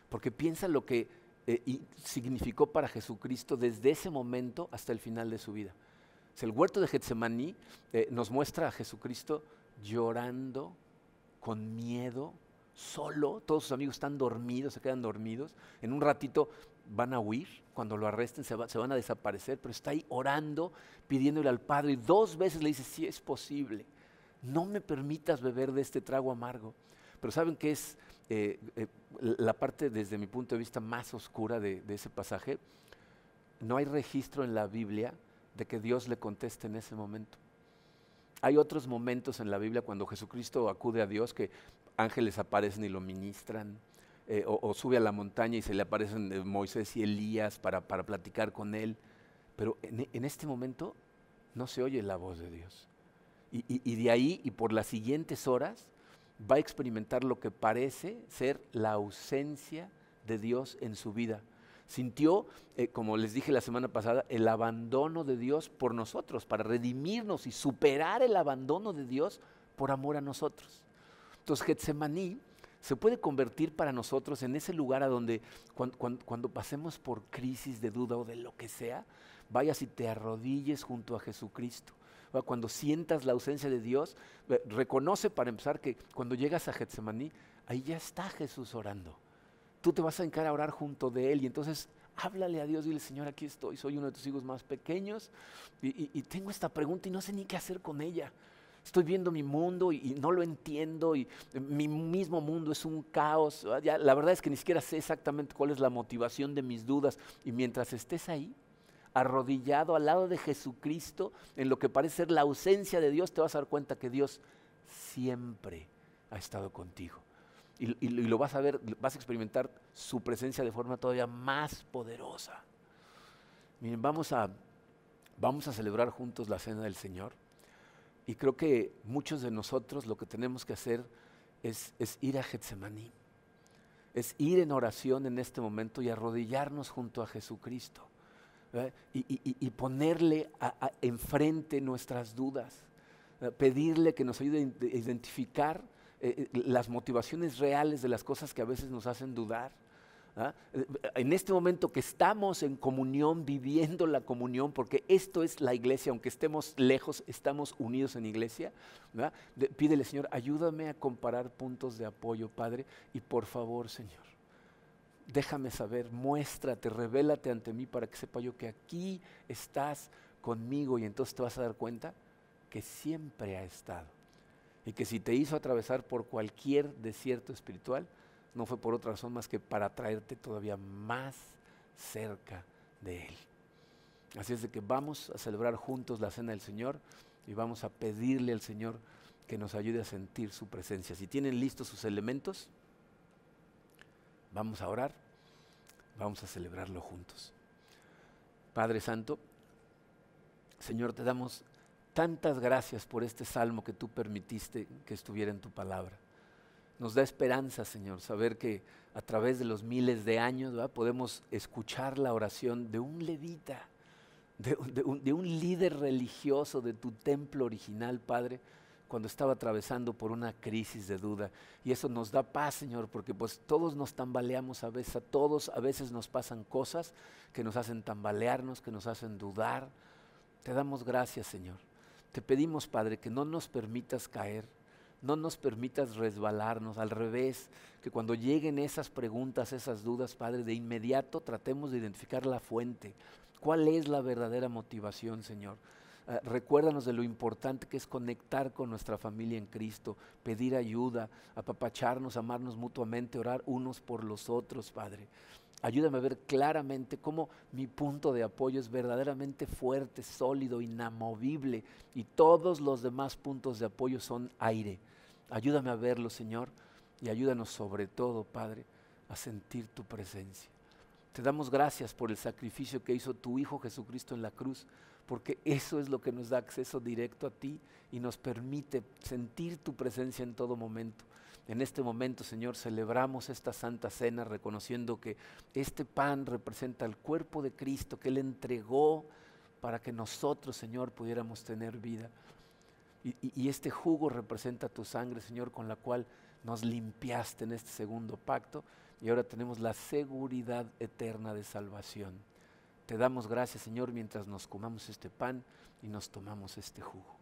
[SPEAKER 2] porque piensa lo que eh, significó para Jesucristo desde ese momento hasta el final de su vida. el huerto de Getsemaní eh, nos muestra a Jesucristo llorando con miedo, solo, todos sus amigos están dormidos, se quedan dormidos, en un ratito van a huir, cuando lo arresten se, van a desaparecer, pero está ahí orando, pidiéndole al Padre y dos veces le dice, si es posible, no me permitas beber de este trago amargo. Pero ¿saben qué es eh, eh, la parte desde mi punto de vista más oscura de, de ese pasaje? No hay registro en la Biblia de que Dios le conteste en ese momento. Hay otros momentos en la Biblia cuando Jesucristo acude a Dios que ángeles aparecen y lo ministran, eh, o, sube a la montaña y se le aparecen eh, Moisés y Elías para, para platicar con él. Pero en, este momento no se oye la voz de Dios. Y, de ahí y por las siguientes horas va a experimentar lo que parece ser la ausencia de Dios en su vida. Sintió, eh, como les dije la semana pasada, el abandono de Dios por nosotros, para redimirnos y superar el abandono de Dios por amor a nosotros. Entonces Getsemaní se puede convertir para nosotros en ese lugar a donde cuando, pasemos por crisis de duda o de lo que sea, vayas y te arrodilles junto a Jesucristo. Cuando sientas la ausencia de Dios, reconoce para empezar que cuando llegas a Getsemaní, ahí ya está Jesús orando. Tú te vas a encarar a orar junto de Él y entonces Háblale a Dios, dile, Señor, aquí estoy, soy uno de tus hijos más pequeños y, tengo esta pregunta y no sé ni qué hacer con ella. Estoy viendo mi mundo y, no lo entiendo y mi mismo mundo es un caos. la verdad es que ni siquiera sé exactamente cuál es la motivación de mis dudas. Y mientras estés ahí, arrodillado al lado de Jesucristo, en lo que parece ser la ausencia de Dios, te vas a dar cuenta que Dios siempre ha estado contigo. Y, lo vas a ver, vas a experimentar su presencia de forma todavía más poderosa. Miren, vamos a, vamos a celebrar juntos la cena del Señor. Y creo que muchos de nosotros lo que tenemos que hacer es, ir a Getsemaní. Es ir en oración en este momento y arrodillarnos junto a Jesucristo. Y, ponerle enfrente nuestras dudas. Pedirle que nos ayude a identificar eh, eh, las motivaciones reales de las cosas que a veces nos hacen dudar. ¿Ah? En este momento que estamos en comunión, viviendo la comunión, porque esto es la iglesia, aunque estemos lejos, estamos unidos en iglesia, pídele Señor, ayúdame a comparar puntos de apoyo, Padre, y por favor, Señor, déjame saber, muéstrate, revélate ante mí para que sepa yo que aquí estás conmigo y entonces te vas a dar cuenta que siempre ha estado y que si te hizo atravesar por cualquier desierto espiritual, no fue por otra razón más que para traerte todavía más cerca de Él. Así es de que vamos a celebrar juntos la cena del Señor y vamos a pedirle al Señor que nos ayude a sentir su presencia. Si tienen listos sus elementos, vamos a orar, vamos a celebrarlo juntos. Padre Santo, Señor, te damos tantas gracias por este salmo que tú permitiste que estuviera en tu palabra. Nos da esperanza, Señor, saber que a través de los miles de años podemos escuchar la oración de un levita, de, un, líder religioso de tu templo original, Padre, cuando estaba atravesando por una crisis de duda. Y eso nos da paz, Señor, porque pues todos nos tambaleamos a veces, a todos a veces nos pasan cosas que nos hacen tambalearnos, que nos hacen dudar. Te damos gracias, Señor. Te pedimos, Padre, que no nos permitas caer, no nos permitas resbalarnos, al revés, que cuando lleguen esas preguntas, esas dudas, Padre, de inmediato tratemos de identificar la fuente. ¿Cuál es la verdadera motivación, Señor? Ah, recuérdanos de lo importante que es conectar con nuestra familia en Cristo, pedir ayuda, apapacharnos, amarnos mutuamente, orar unos por los otros, Padre. Ayúdame a ver claramente cómo mi punto de apoyo es verdaderamente fuerte, sólido, inamovible y todos los demás puntos de apoyo son aire. Ayúdame a verlo, Señor, y ayúdanos sobre todo, Padre, a sentir tu presencia. Te damos gracias por el sacrificio que hizo tu Hijo Jesucristo en la cruz, porque eso es lo que nos da acceso directo a ti y nos permite sentir tu presencia en todo momento. En este momento, Señor, celebramos esta Santa Cena reconociendo que este pan representa el cuerpo de Cristo que Él entregó para que nosotros, Señor, pudiéramos tener vida. Y, este jugo representa tu sangre, Señor, con la cual nos limpiaste en este segundo pacto y ahora tenemos la seguridad eterna de salvación. Te damos gracias, Señor, mientras nos comamos este pan y nos tomamos este jugo.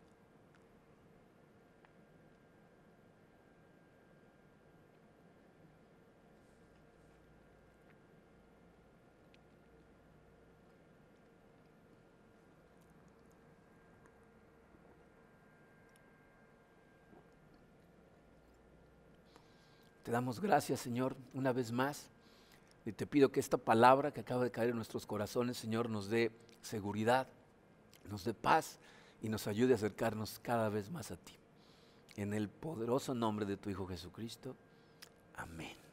[SPEAKER 2] Te damos gracias, Señor, una vez más. Y te pido que esta palabra que acaba de caer en nuestros corazones, Señor, nos dé seguridad, nos dé paz y nos ayude a acercarnos cada vez más a ti. En el poderoso nombre de tu Hijo Jesucristo. Amén.